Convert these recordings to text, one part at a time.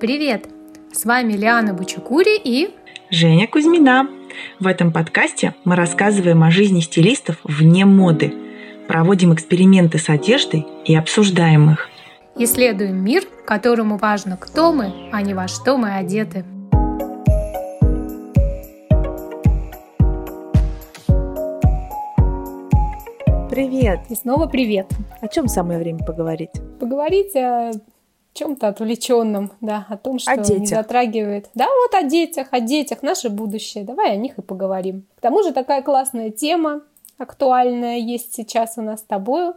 Привет! С вами Лиана Бучукури и Женя Кузьмина. В этом подкасте мы рассказываем о жизни стилистов вне моды, проводим эксперименты с одеждой и обсуждаем их. Исследуем мир, которому важно, кто мы, а не во что мы одеты. Привет! И снова привет! О чем самое время поговорить? Поговорить о чем-то отвлеченном, да, о том, что о детях. не затрагивает. Да, вот о детях, о детях, наше будущее. Давай о них и поговорим. К тому же такая классная тема, актуальная есть сейчас у нас с тобой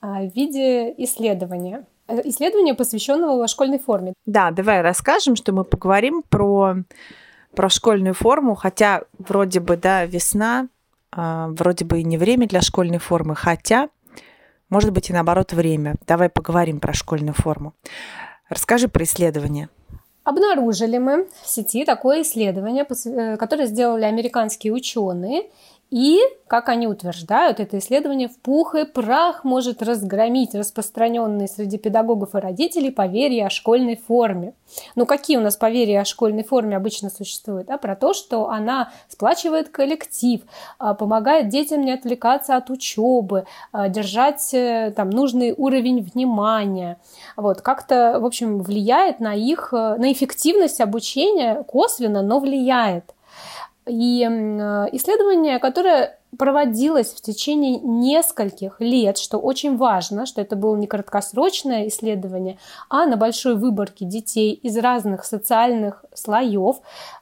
а, в виде исследования. Э, исследование, посвященного школьной форме. Да, давай расскажем, что мы поговорим про, про школьную форму, хотя вроде бы, да, весна, а, вроде бы и не время для школьной формы, хотя, может быть, и наоборот время. Давай поговорим про школьную форму. Расскажи про исследование. Обнаружили мы в сети такое исследование, э, которое сделали американские ученые, и, как они утверждают, это исследование в пух и прах может разгромить распространенные среди педагогов и родителей поверья о школьной форме. Ну, какие у нас поверья о школьной форме обычно существуют? А про то, что она сплачивает коллектив, а, помогает детям не отвлекаться от учебы, а, держать э, там нужный уровень внимания. Вот, как-то, в общем, влияет на их, э, на эффективность обучения косвенно, но влияет. И э, исследование, которое проводилось в течение нескольких лет, что очень важно, что это было не краткосрочное исследование, а на большой выборке детей из разных социальных слоев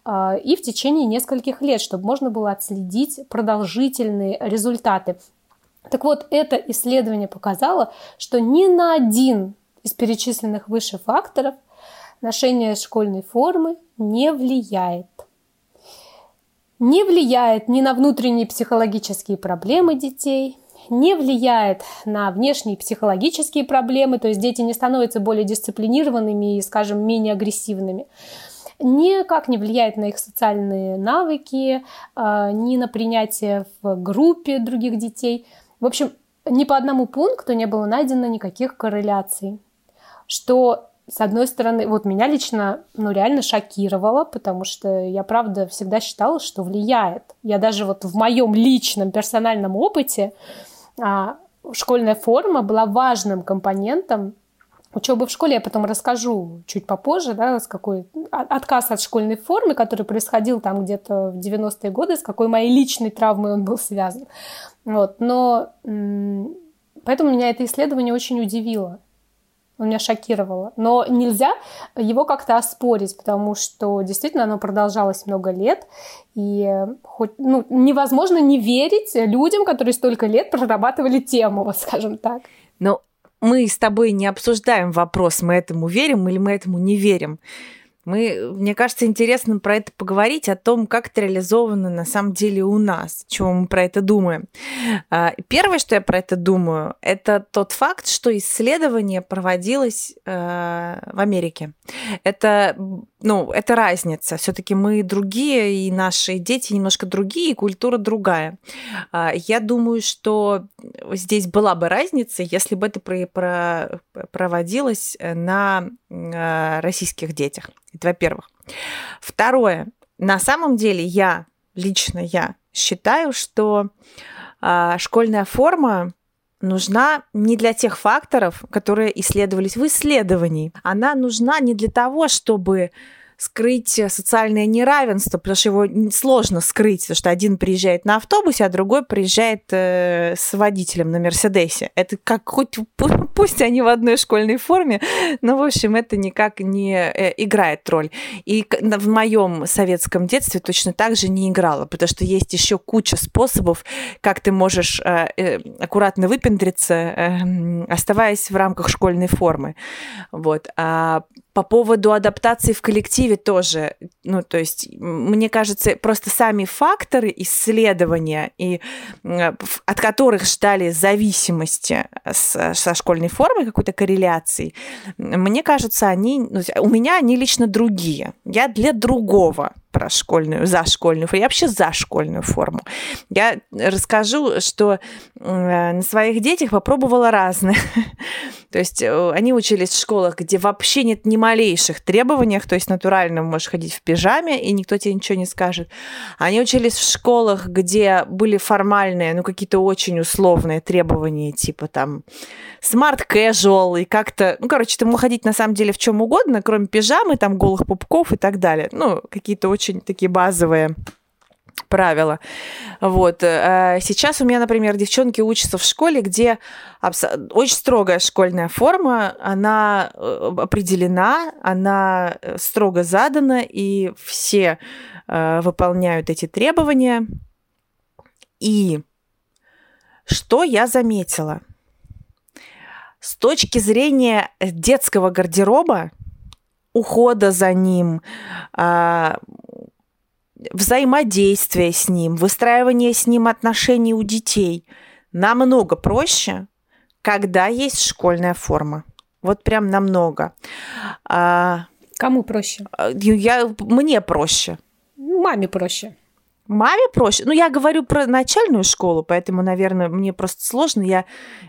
э, и в течение нескольких лет, чтобы можно было отследить продолжительные результаты. Так вот, это исследование показало, что ни на один из перечисленных выше факторов ношение школьной формы не влияет не влияет ни на внутренние психологические проблемы детей, не влияет на внешние психологические проблемы, то есть дети не становятся более дисциплинированными и, скажем, менее агрессивными никак не влияет на их социальные навыки, а, ни на принятие в группе других детей. В общем, ни по одному пункту не было найдено никаких корреляций, что с одной стороны, вот меня лично, ну, реально шокировало, потому что я, правда, всегда считала, что влияет. Я даже вот в моем личном персональном опыте а, школьная форма была важным компонентом учебы в школе. Я потом расскажу чуть попозже, да, с какой отказ от школьной формы, который происходил там где-то в 90-е годы, с какой моей личной травмой он был связан. Вот. Но поэтому меня это исследование очень удивило меня шокировало. Но нельзя его как-то оспорить, потому что действительно оно продолжалось много лет, и хоть, ну, невозможно не верить людям, которые столько лет прорабатывали тему, вот скажем так. Но мы с тобой не обсуждаем вопрос, мы этому верим или мы этому не верим. Мы, мне кажется, интересно про это поговорить, о том, как это реализовано на самом деле у нас, чего мы про это думаем. А, первое, что я про это думаю, это тот факт, что исследование проводилось э, в Америке. Это, ну, это разница. Все-таки мы другие, и наши дети немножко другие, и культура другая. А, я думаю, что здесь была бы разница, если бы это проводилось на э, российских детях. Это во-первых. Второе. На самом деле я, лично я, считаю, что э, школьная форма нужна не для тех факторов, которые исследовались в исследовании. Она нужна не для того, чтобы скрыть социальное неравенство, потому что его сложно скрыть, потому что один приезжает на автобусе, а другой приезжает э, с водителем на Мерседесе. Это как хоть пусть они в одной школьной форме, но в общем это никак не э, играет роль. И в моем советском детстве точно так же не играло, потому что есть еще куча способов, как ты можешь э, э, аккуратно выпендриться, э, оставаясь в рамках школьной формы. Вот. А по поводу адаптации в коллективе тоже, ну, то есть, мне кажется, просто сами факторы исследования, и, от которых ждали зависимости с, со школьной формой, какой-то корреляции, мне кажется, они, ну, у меня они лично другие. Я для другого про школьную, за школьную форму. Я вообще за школьную форму. Я расскажу, что э, на своих детях попробовала разное. То есть э, они учились в школах, где вообще нет ни малейших требований, то есть натурально можешь ходить в пижаме, и никто тебе ничего не скажет. Они учились в школах, где были формальные, ну, какие-то очень условные требования, типа там smart casual и как-то... Ну, короче, ты мог ходить на самом деле в чем угодно, кроме пижамы, там, голых пупков и так далее. Ну, какие-то очень такие базовые правила. Вот. Э, сейчас у меня, например, девчонки учатся в школе, где очень строгая школьная форма, она э, определена, она э, строго задана, и все выполняют эти требования. И что я заметила? С точки зрения детского гардероба, ухода за ним, а, взаимодействия с ним, выстраивания с ним отношений у детей намного проще, когда есть школьная форма. Вот прям намного. А, Кому проще? Я, мне проще. Маме проще. Маме проще. Ну, я говорю про начальную школу, поэтому, наверное, мне просто сложно. Я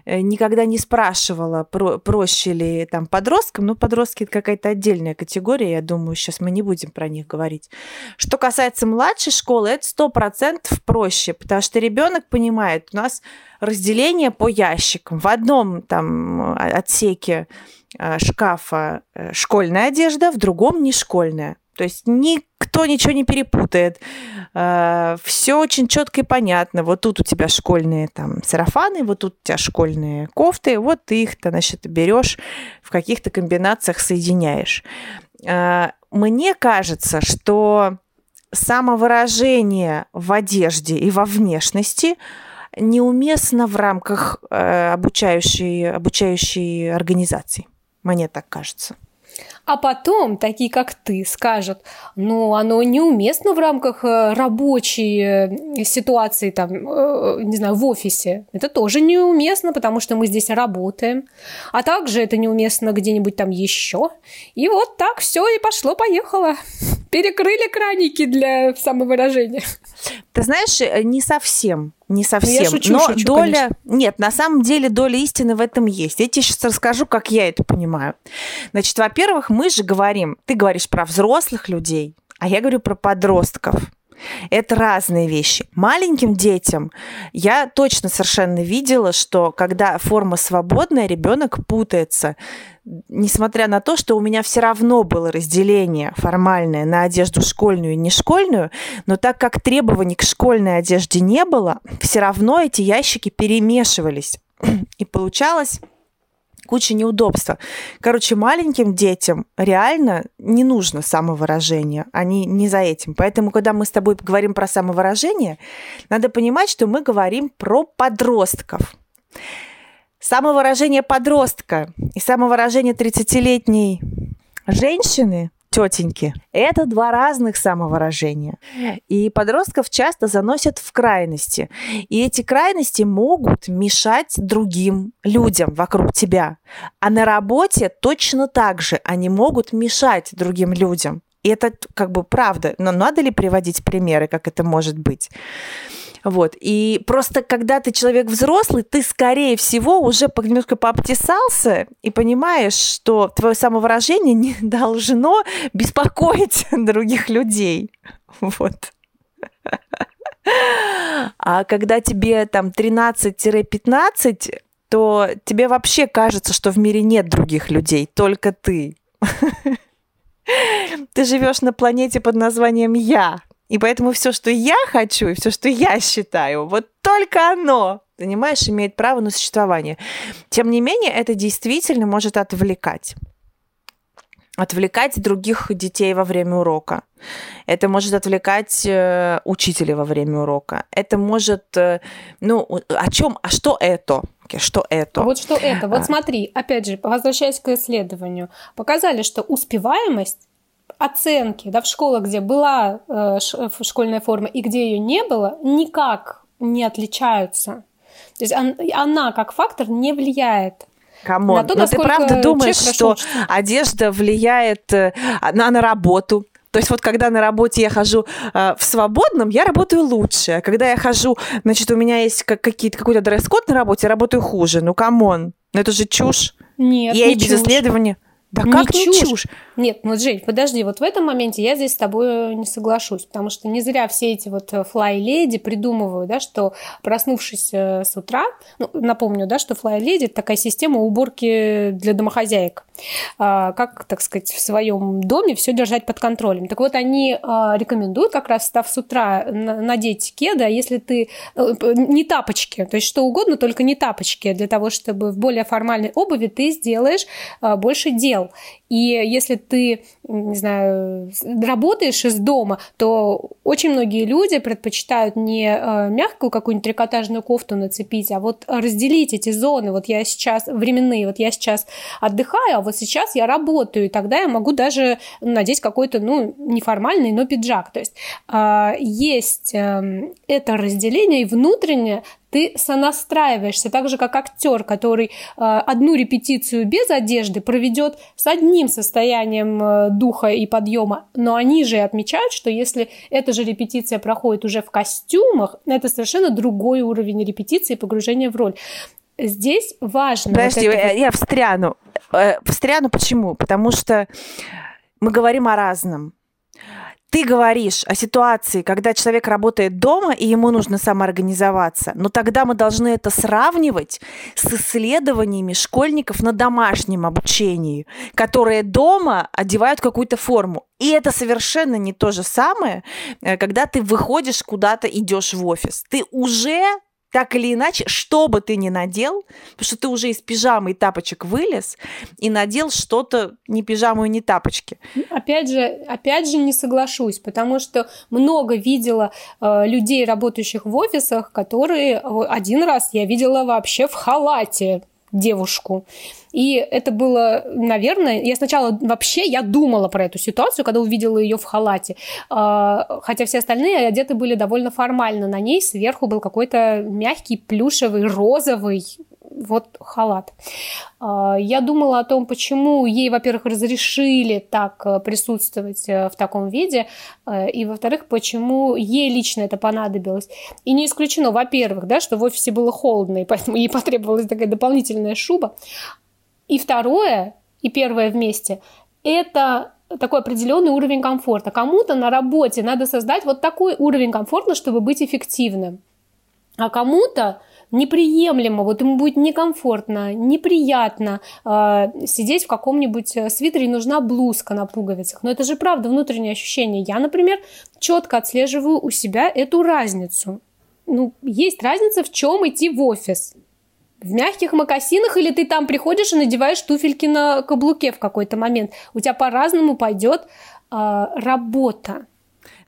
э, никогда не спрашивала, про проще ли там подросткам. Ну, подростки это какая-то отдельная категория. Я думаю, сейчас мы не будем про них говорить. Что касается младшей школы, это сто процентов проще, потому что ребенок понимает, у нас разделение по ящикам. В одном там отсеке э, шкафа э, школьная одежда, в другом не школьная. То есть никто ничего не перепутает. Э, Все очень четко и понятно. Вот тут у тебя школьные там сарафаны, вот тут у тебя школьные кофты, вот ты их, значит, берешь в каких-то комбинациях соединяешь. Э, мне кажется, что самовыражение в одежде и во внешности неуместно в рамках э, обучающей, обучающей организации. Мне так кажется. А потом такие, как ты, скажут, ну, оно неуместно в рамках э, рабочей э, ситуации, там, э, не знаю, в офисе. Это тоже неуместно, потому что мы здесь работаем. А также это неуместно где-нибудь там еще. И вот так все и пошло-поехало. Перекрыли краники для самовыражения. Ты знаешь, не совсем не совсем. Ну, я шучу, Но шучу, доля... Конечно. Нет, на самом деле доля истины в этом есть. Я тебе сейчас расскажу, как я это понимаю. Значит, во-первых, мы же говорим, ты говоришь про взрослых людей, а я говорю про подростков. Это разные вещи. Маленьким детям я точно совершенно видела, что когда форма свободная, ребенок путается. Несмотря на то, что у меня все равно было разделение формальное на одежду школьную и не школьную, но так как требований к школьной одежде не было, все равно эти ящики перемешивались. И получалось куча неудобства. Короче, маленьким детям реально не нужно самовыражение. Они не за этим. Поэтому, когда мы с тобой говорим про самовыражение, надо понимать, что мы говорим про подростков. Самовыражение подростка и самовыражение 30-летней женщины тетеньки. Это два разных самовыражения. И подростков часто заносят в крайности. И эти крайности могут мешать другим людям вокруг тебя. А на работе точно так же они могут мешать другим людям. И это как бы правда. Но надо ли приводить примеры, как это может быть? Вот. И просто когда ты человек взрослый, ты, скорее всего, уже немножко пообтесался и понимаешь, что твое самовыражение не должно беспокоить других людей. Вот. А когда тебе там 13-15, то тебе вообще кажется, что в мире нет других людей, только ты. Ты живешь на планете под названием Я. И поэтому все, что я хочу, и все, что я считаю, вот только оно, понимаешь, имеет право на существование. Тем не менее, это действительно может отвлекать отвлекать других детей во время урока. Это может отвлекать э, учителя во время урока. Это может, э, ну, о чем, а что это? Что это? Вот что это. Вот а. смотри, опять же, возвращаясь к исследованию, показали, что успеваемость оценки да, в школах, где была э, школьная форма и где ее не было, никак не отличаются. То есть он, она как фактор не влияет Come on, но ты правда думаешь, что учится? одежда влияет э, на, на работу, То есть вот когда на работе я хожу э, в свободном, я работаю лучше. А когда я хожу, значит, у меня есть как, какие-то, какой-то дресс-код на работе, я работаю хуже. Ну, come on. Ну, это же чушь. Нет, я не и без чушь. исследования. Да Не как не чушь. чушь? Нет, ну, Жень, подожди, вот в этом моменте я здесь с тобой не соглашусь, потому что не зря все эти вот fly lady придумывают, да, что проснувшись э, с утра, ну, напомню, да, что флай-леди – это такая система уборки для домохозяек, А, как, так сказать, в своем доме все держать под контролем. Так вот, они а, рекомендуют как раз, встав с утра, на- надеть кеда, если ты э, не тапочки, то есть что угодно, только не тапочки, для того, чтобы в более формальной обуви ты сделаешь а, больше дел. papel И если ты, не знаю, работаешь из дома, то очень многие люди предпочитают не э, мягкую какую-нибудь трикотажную кофту нацепить, а вот разделить эти зоны. Вот я сейчас временные, вот я сейчас отдыхаю, а вот сейчас я работаю, и тогда я могу даже надеть какой-то, ну, неформальный, но пиджак. То есть а, есть эм, это разделение, и внутренне ты сонастраиваешься, так же как актер, который э, одну репетицию без одежды проведет с одним состоянием э, духа и подъема, но они же отмечают, что если эта же репетиция проходит уже в костюмах, это совершенно другой уровень репетиции и погружения в роль. Здесь важно. вот Подожди, это я, вот- я встряну. Э, Встряну почему? Потому что мы говорим о разном. Ты говоришь о ситуации, когда человек работает дома, и ему нужно самоорганизоваться. Но тогда мы должны это сравнивать с исследованиями школьников на домашнем обучении, которые дома одевают какую-то форму. И это совершенно не то же самое, э, когда ты выходишь куда-то, идешь в офис. Ты уже так или иначе, что бы ты ни надел, потому что ты уже из пижамы и тапочек вылез и надел что-то не пижаму и не тапочки. Опять же, опять же не соглашусь, потому что много видела э, людей, работающих в офисах, которые э, один раз я видела вообще в халате девушку. И это было, наверное, я сначала вообще я думала про эту ситуацию, когда увидела ее в халате, А, хотя все остальные одеты были довольно формально. На ней сверху был какой-то мягкий, плюшевый, розовый вот халат. А, Я думала о том, почему ей, во-первых, разрешили так э, присутствовать э, в таком виде, э, и, во-вторых, почему ей лично это понадобилось. И не исключено, во-первых, да, что в офисе было холодно, и поэтому ей потребовалась такая дополнительная шуба. И второе, и первое вместе, это такой определенный уровень комфорта. Кому-то на работе надо создать вот такой уровень комфорта, чтобы быть эффективным. А кому-то неприемлемо, вот ему будет некомфортно, неприятно э, сидеть в каком-нибудь э, свитере, и нужна блузка на пуговицах. Но это же правда внутреннее ощущение. Я, например, четко отслеживаю у себя эту разницу. Ну, есть разница, в чем идти в офис. В мягких мокасинах или ты там приходишь и надеваешь туфельки на каблуке в какой-то момент. У тебя по-разному пойдет э, работа.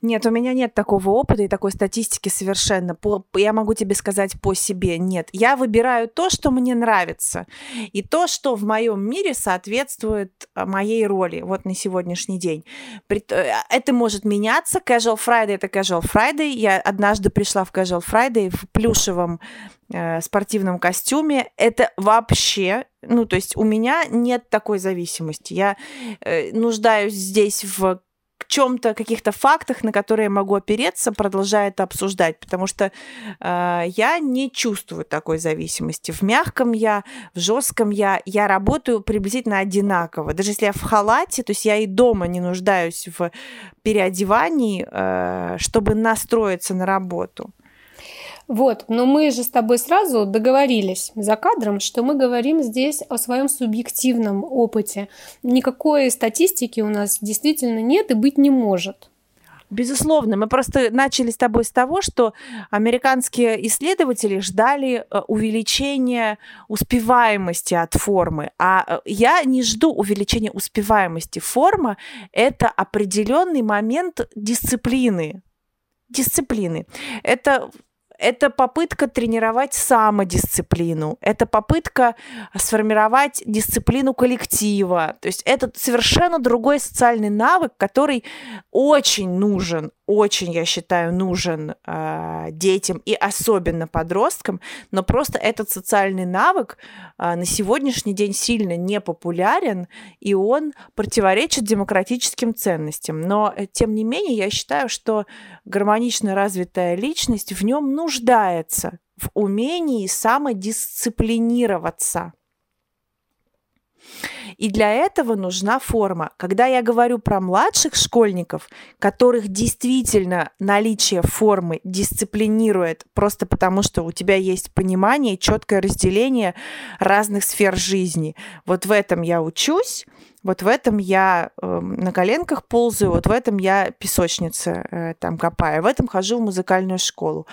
Нет, у меня нет такого опыта и такой статистики совершенно. По, я могу тебе сказать по себе. Нет, я выбираю то, что мне нравится, и то, что в моем мире соответствует а, моей роли вот на сегодняшний день. Э, Это может меняться. Casual Friday – это Casual Friday. Я однажды пришла в Casual Friday в плюшевом э, спортивном костюме. Это вообще ну, то есть у меня нет такой зависимости. Я э, нуждаюсь здесь в чем-то, каких-то фактах, на которые я могу опереться, продолжая это обсуждать, потому что э, я не чувствую такой зависимости. В мягком я, в жестком я, я работаю приблизительно одинаково. Даже если я в халате, то есть я и дома не нуждаюсь в переодевании, э, чтобы настроиться на работу. Вот, но мы же с тобой сразу договорились за кадром, что мы говорим здесь о своем субъективном опыте. Никакой статистики у нас действительно нет и быть не может. Безусловно, мы просто начали с тобой с того, что американские исследователи ждали э, увеличения успеваемости от формы, а э, я не жду увеличения успеваемости. Форма – это определенный момент дисциплины. Дисциплины. Это это попытка тренировать самодисциплину, это попытка сформировать дисциплину коллектива. То есть это совершенно другой социальный навык, который очень нужен, очень, я считаю, нужен э, детям и особенно подросткам, но просто этот социальный навык э, на сегодняшний день сильно не популярен, и он противоречит демократическим ценностям. Но, э, тем не менее, я считаю, что гармонично развитая личность в нем нуждается в умении самодисциплинироваться. И для этого нужна форма. Когда я говорю про младших школьников, которых действительно наличие формы дисциплинирует просто потому, что у тебя есть понимание, четкое разделение разных сфер жизни. Вот в этом я учусь, вот в этом я э, на коленках ползаю, вот в этом я песочница э, там копаю, в этом хожу в музыкальную школу.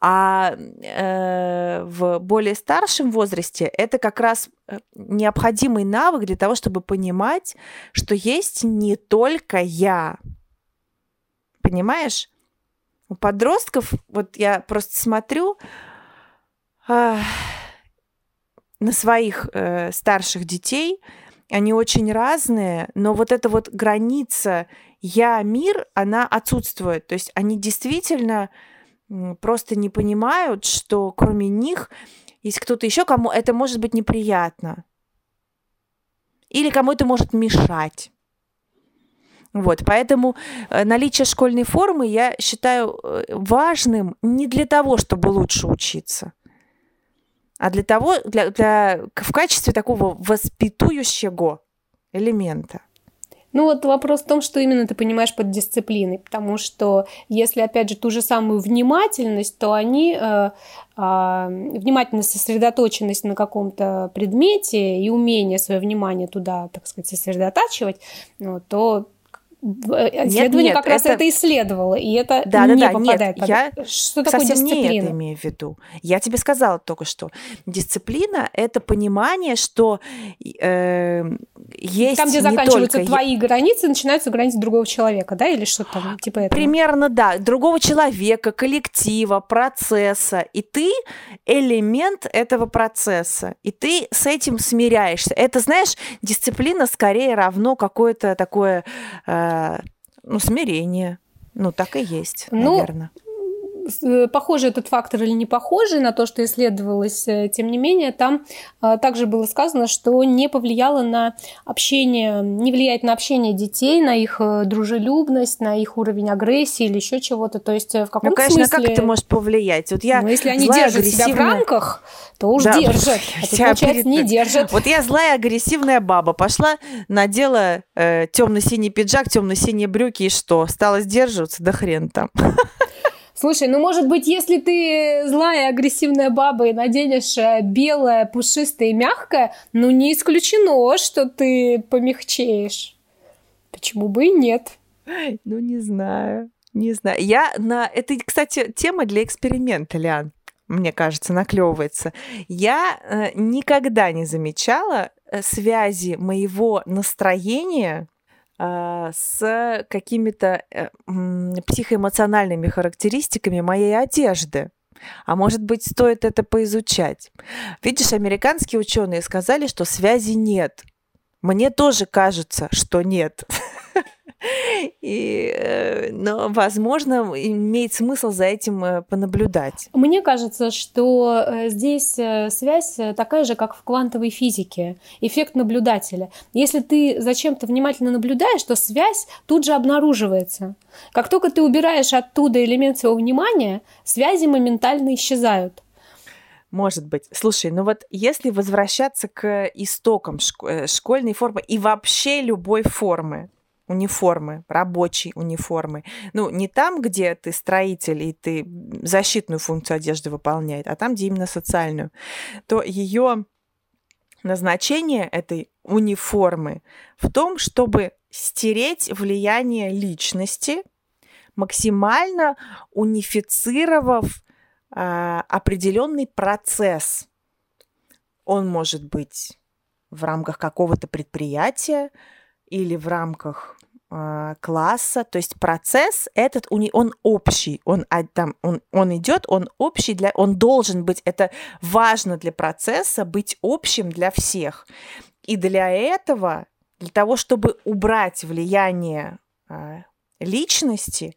А э, в более старшем возрасте это как раз э, необходимый навык для того, чтобы понимать, что есть не только я. Понимаешь? У подростков, вот я просто смотрю на своих э, старших детей, они очень разные, но вот эта вот граница я-мир, она отсутствует. То есть они действительно просто не понимают, что кроме них есть кто-то еще, кому это может быть неприятно. Или кому это может мешать. Вот, поэтому э, наличие школьной формы я считаю э, важным не для того, чтобы лучше учиться, а для того, для, для, в качестве такого воспитующего элемента. Ну вот вопрос в том, что именно ты понимаешь под дисциплиной, потому что если, опять же, ту же самую внимательность, то они, э, э, внимательность, сосредоточенность на каком-то предмете и умение свое внимание туда, так сказать, сосредотачивать, ну, то исследование нет, как это... раз это исследовало, и это да, не да, да, попадает нет, под... Я что такое совсем дисциплина? не это имею в виду. Я тебе сказала только что. Дисциплина – это понимание, что э, есть Там, где заканчиваются только... твои границы, начинаются границы другого человека, да, или что там типа этого? Примерно, да. Другого человека, коллектива, процесса. И ты элемент этого процесса. И ты с этим смиряешься. Это, знаешь, дисциплина скорее равно какое-то такое... Э, ну, смирение. Ну, так и есть, ну, наверное. Э, похожий этот фактор или не похожий на то, что исследовалось, э, тем не менее, там э, также было сказано, что не повлияло на общение, не влияет на общение детей, на их дружелюбность, на их уровень агрессии или еще чего-то. То есть в каком-то ну, конечно, смысле... как это может повлиять? Вот я ну, если они держат агрессивная... себя в рамках, то уж да, держат. А тут, получается, перед... не держат. Вот я злая агрессивная баба. Пошла, надела э, темно-синий пиджак, темно-синие брюки и что? Стала сдерживаться? Да хрен там. Слушай, ну может быть, если ты злая агрессивная баба и наденешь э, белое, пушистое и мягкое, ну не исключено, что ты помягчеешь. Почему бы и нет? Ну не знаю, не знаю. Я на... Это, кстати, тема для эксперимента, Лиан мне кажется, наклевывается. Я э, никогда не замечала э, связи моего настроения с какими-то э, психоэмоциональными характеристиками моей одежды. А может быть, стоит это поизучать? Видишь, американские ученые сказали, что связи нет. Мне тоже кажется, что нет. И, э, но, возможно, имеет смысл за этим э, понаблюдать. Мне кажется, что э, здесь связь такая же, как в квантовой физике. Эффект наблюдателя. Если ты зачем-то внимательно наблюдаешь, то связь тут же обнаруживается. Как только ты убираешь оттуда элемент своего внимания, связи моментально исчезают. Может быть. Слушай, ну вот если возвращаться к истокам школьной формы и вообще любой формы, униформы, рабочей униформы. Ну, не там, где ты строитель и ты защитную функцию одежды выполняет, а там, где именно социальную, то ее назначение этой униформы в том, чтобы стереть влияние личности, максимально унифицировав э, определенный процесс. Он может быть в рамках какого-то предприятия, или в рамках класса, то есть процесс этот он общий, он там он он идет, он общий для, он должен быть, это важно для процесса быть общим для всех, и для этого, для того, чтобы убрать влияние э, личности,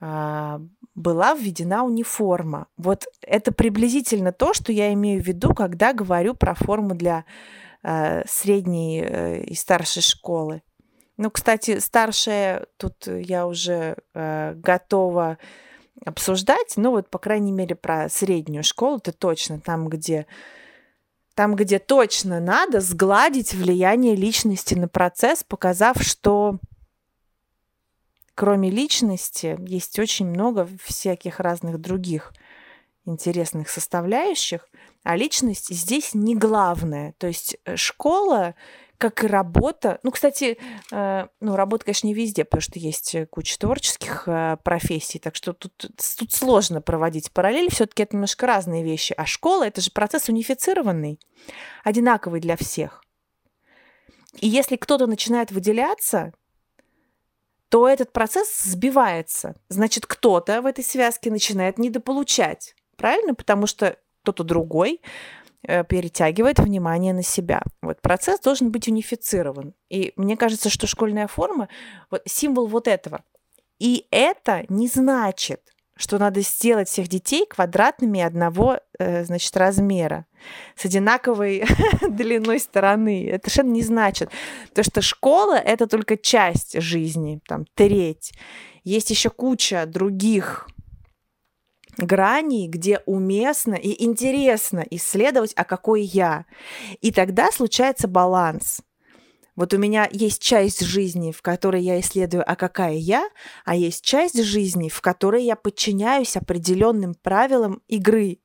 а, была введена униформа. Вот это приблизительно то, что я имею в виду, когда говорю про форму для средней э, и старшей школы. Ну, кстати, старшая тут я уже э, готова обсуждать, ну вот, по крайней мере, про среднюю школу, это точно там, где там, где точно надо сгладить влияние личности на процесс, показав, что кроме личности есть очень много всяких разных других интересных составляющих, а личность здесь не главное. То есть э, школа, как и работа, ну, кстати, э, ну, работа, конечно, не везде, потому что есть куча творческих э, профессий, так что тут, тут сложно проводить параллели, все-таки это немножко разные вещи. А школа – это же процесс унифицированный, одинаковый для всех. И если кто-то начинает выделяться, то этот процесс сбивается. Значит, кто-то в этой связке начинает недополучать. Правильно? Потому что кто-то другой э, перетягивает внимание на себя. Вот процесс должен быть унифицирован. И мне кажется, что школьная форма вот символ вот этого. И это не значит, что надо сделать всех детей квадратными одного, э, значит, размера с одинаковой длиной стороны. Это совершенно не значит. То, что школа — это только часть жизни, там, треть. Есть еще куча других граней, где уместно и интересно исследовать, а какой я. И тогда случается баланс — вот у меня есть часть жизни, в которой я исследую, а какая я, а есть часть жизни, в которой я подчиняюсь определенным правилам игры,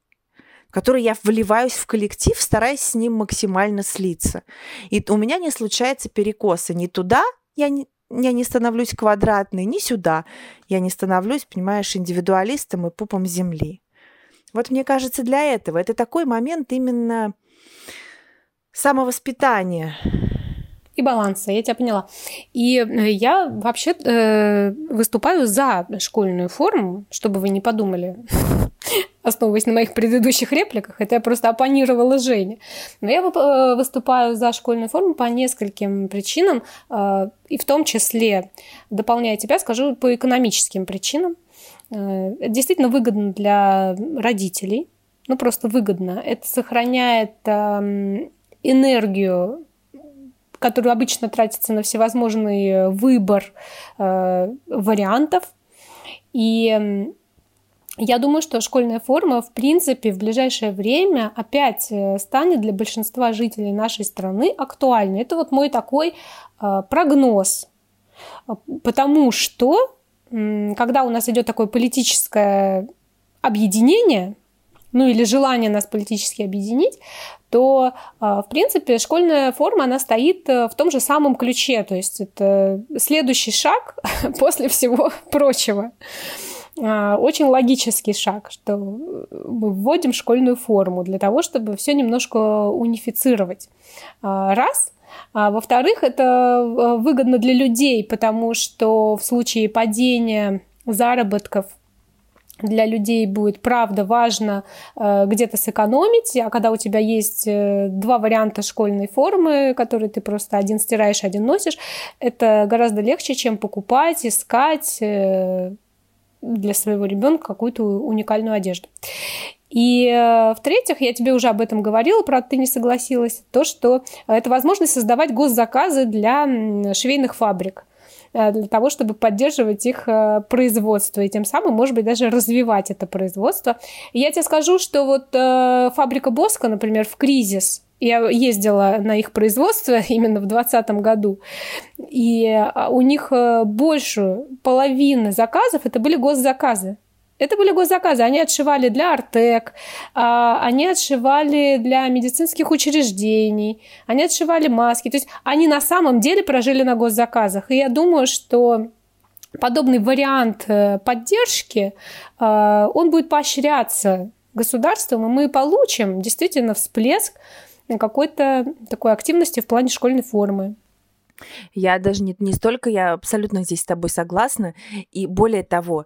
в которой я вливаюсь в коллектив, стараясь с ним максимально слиться. И у меня не случается перекоса ни туда, я не, я не становлюсь квадратной, ни сюда. Я не становлюсь, понимаешь, индивидуалистом и пупом земли. Вот мне кажется, для этого это такой момент именно самовоспитания, и баланса, я тебя поняла. И э, я вообще э, выступаю за школьную форму, чтобы вы не подумали, основываясь на моих предыдущих репликах, это я просто оппонировала Жене. Но я э, выступаю за школьную форму по нескольким причинам, э, и в том числе, дополняя тебя, скажу по экономическим причинам. Э, действительно выгодно для родителей, ну просто выгодно. Это сохраняет эм, энергию который обычно тратится на всевозможный выбор э, вариантов. И я думаю, что школьная форма, в принципе, в ближайшее время опять э, станет для большинства жителей нашей страны актуальной. Это вот мой такой э, прогноз. Потому что, когда у нас идет такое политическое объединение, ну или желание нас политически объединить, то, в принципе, школьная форма, она стоит э, в том же самом ключе, то есть это следующий шаг после всего прочего. А, очень логический шаг, что мы вводим школьную форму для того, чтобы все немножко унифицировать. А, раз. А во-вторых, это выгодно для людей, потому что в случае падения заработков для людей будет правда важно где-то сэкономить, а когда у тебя есть э, два варианта школьной формы, которые ты просто один стираешь, один носишь, это гораздо легче, чем покупать, искать э, для своего ребенка какую-то уникальную одежду. И в-третьих, я тебе уже об этом говорила, правда, ты не согласилась, то, что это возможность создавать госзаказы для швейных фабрик. Э, для того, чтобы поддерживать их э, производство и тем самым, может быть, даже развивать это производство. Я тебе скажу, что вот э, фабрика Боска, например, в кризис, я ездила на их производство именно в 2020 году, и у них больше половины заказов это были госзаказы. Это были госзаказы. Они отшивали для Артек, а, они отшивали для медицинских учреждений, они отшивали маски. То есть они на самом деле прожили на госзаказах. И я думаю, что подобный вариант э, поддержки, э, он будет поощряться государством, и мы получим действительно всплеск какой-то такой активности в плане школьной формы. Я даже не, не столько, я абсолютно здесь с тобой согласна. И более того,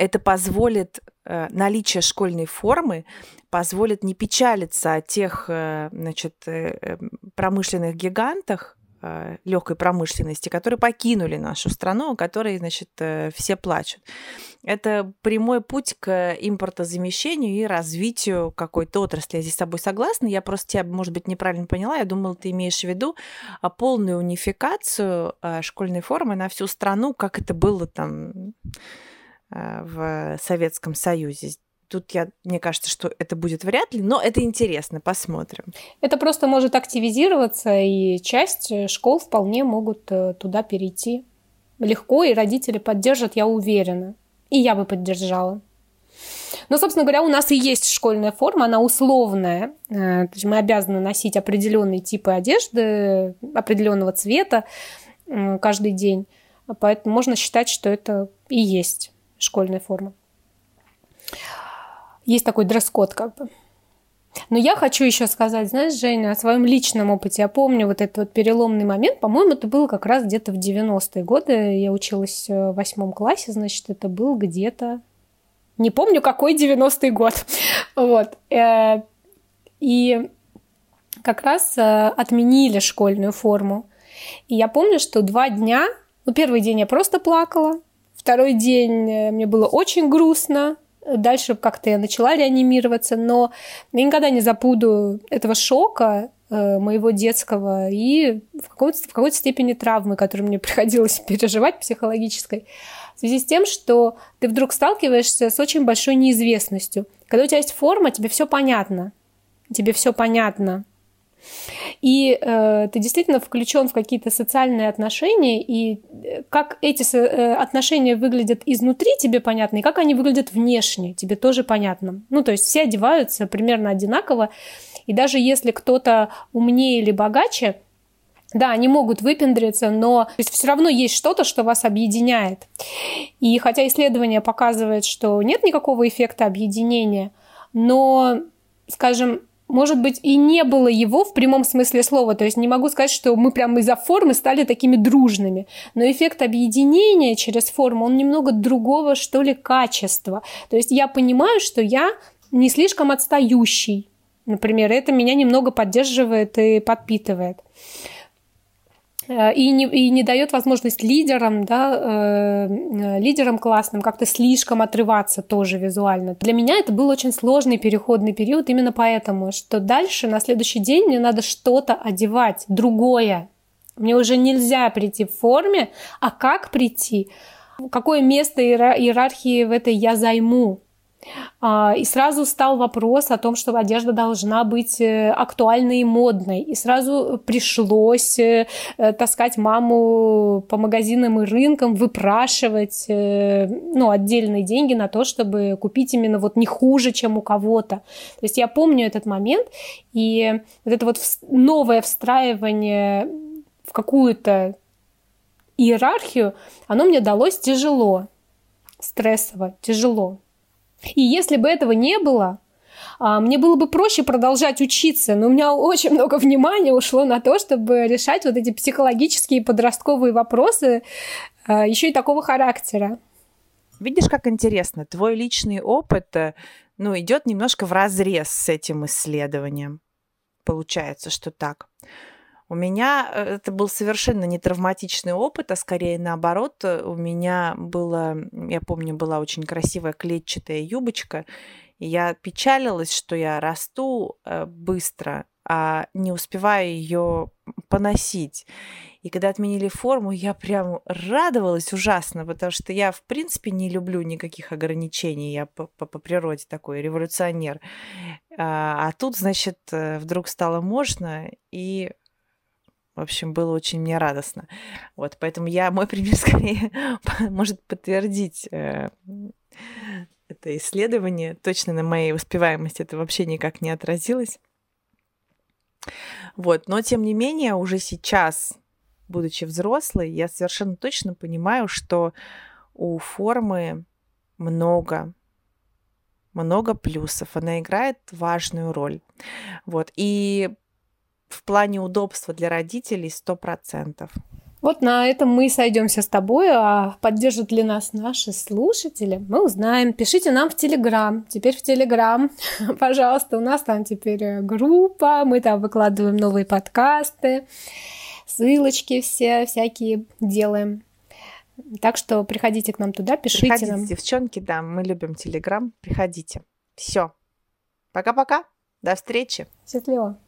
это позволит, э, наличие школьной формы позволит не печалиться о тех, э, значит, э, промышленных гигантах, легкой промышленности, которые покинули нашу страну, которые, значит, э, все плачут. Это прямой путь к импортозамещению и развитию какой-то отрасли. Я здесь с тобой согласна. Я просто тебя, может быть, неправильно поняла. Я думала, ты имеешь в виду а, полную унификацию а, школьной формы на всю страну, как это было там а, в Советском Союзе. Тут я, мне кажется, что это будет вряд ли, но это интересно, посмотрим. Это просто может активизироваться, и часть э, школ вполне могут э, туда перейти легко, и родители поддержат, я уверена. И я бы поддержала. Но, собственно говоря, у нас и есть школьная форма, она условная. Э, то есть мы обязаны носить определенные типы одежды, определенного цвета каждый день. Поэтому можно считать, что это и есть школьная форма есть такой дресс-код как бы. Но я хочу еще сказать, знаешь, Женя, о своем личном опыте. Я помню вот этот вот переломный момент. По-моему, это было как раз где-то в 90-е годы. Я училась в восьмом классе, значит, это был где-то... Не помню, какой 90-й год. Вот. Э, и как раз э, отменили школьную форму. И я помню, что два дня... Ну, первый день я просто плакала. Второй день э, мне было очень грустно. Дальше как-то я начала реанимироваться, но я никогда не забуду этого шока э, моего детского и в какой-то, в какой-то степени травмы, которую мне приходилось переживать психологической, в связи с тем, что ты вдруг сталкиваешься с очень большой неизвестностью. Когда у тебя есть форма, тебе все понятно. Тебе все понятно и э, ты действительно включен в какие-то социальные отношения, и э, как эти э, отношения выглядят изнутри, тебе понятно, и как они выглядят внешне, тебе тоже понятно. Ну, то есть все одеваются примерно одинаково, и даже если кто-то умнее или богаче, да, они могут выпендриться, но все равно есть что-то, что вас объединяет. И хотя исследование показывает, что нет никакого эффекта объединения, но, скажем, может быть, и не было его в прямом смысле слова. То есть не могу сказать, что мы прямо из-за формы стали такими дружными. Но эффект объединения через форму, он немного другого, что ли, качества. То есть я понимаю, что я не слишком отстающий. Например, это меня немного поддерживает и подпитывает. Э, и не, и не дает возможность лидерам, да, э, э, лидерам классным как-то слишком отрываться тоже визуально. Для меня это был очень сложный переходный период именно поэтому, что дальше на следующий день мне надо что-то одевать, другое. Мне уже нельзя прийти в форме, а как прийти? Какое место иерархии в этой я займу? А, и сразу стал вопрос о том, что одежда должна быть э, актуальной и модной. И сразу пришлось э, э, таскать маму по магазинам и рынкам, выпрашивать ну, отдельные деньги на то, чтобы купить именно вот не хуже, чем у кого-то. То есть я помню этот момент, и вот это вот новое встраивание в какую-то иерархию, оно мне далось тяжело, стрессово, тяжело. И если бы этого не было, а, мне было бы проще продолжать учиться, но у меня очень много внимания ушло на то, чтобы решать вот эти психологические подростковые вопросы, а, еще и такого характера. Видишь, как интересно, твой личный опыт, э, ну, идет немножко в разрез с этим исследованием. Получается, что так. У меня э, это был совершенно не травматичный опыт, а скорее наоборот. Э, у меня было, я помню, была очень красивая клетчатая юбочка, и я печалилась, что я расту э, быстро, а не успеваю ее поносить. И когда отменили форму, я прям радовалась ужасно, потому что я, в принципе, не люблю никаких ограничений. Я по, по, по природе такой революционер. А, а тут, значит, вдруг стало можно, и в общем, было очень мне радостно. Вот, поэтому я, мой пример скорее может подтвердить э, это исследование. Точно на моей успеваемости это вообще никак не отразилось. Вот, но тем не менее, уже сейчас, будучи взрослой, я совершенно точно понимаю, что у формы много много плюсов, она играет важную роль. Вот. И в плане удобства для родителей 100%. Вот на этом мы сойдемся с тобой, а поддержат ли нас наши слушатели, мы узнаем. Пишите нам в Телеграм. Теперь в Телеграм, пожалуйста, у нас там теперь группа, мы там выкладываем новые подкасты. ссылочки все всякие делаем. Так что приходите к нам туда, пишите Приходите, нам. девчонки, да, мы любим Телеграм. Приходите. Все. Пока-пока. До встречи. Счастливо.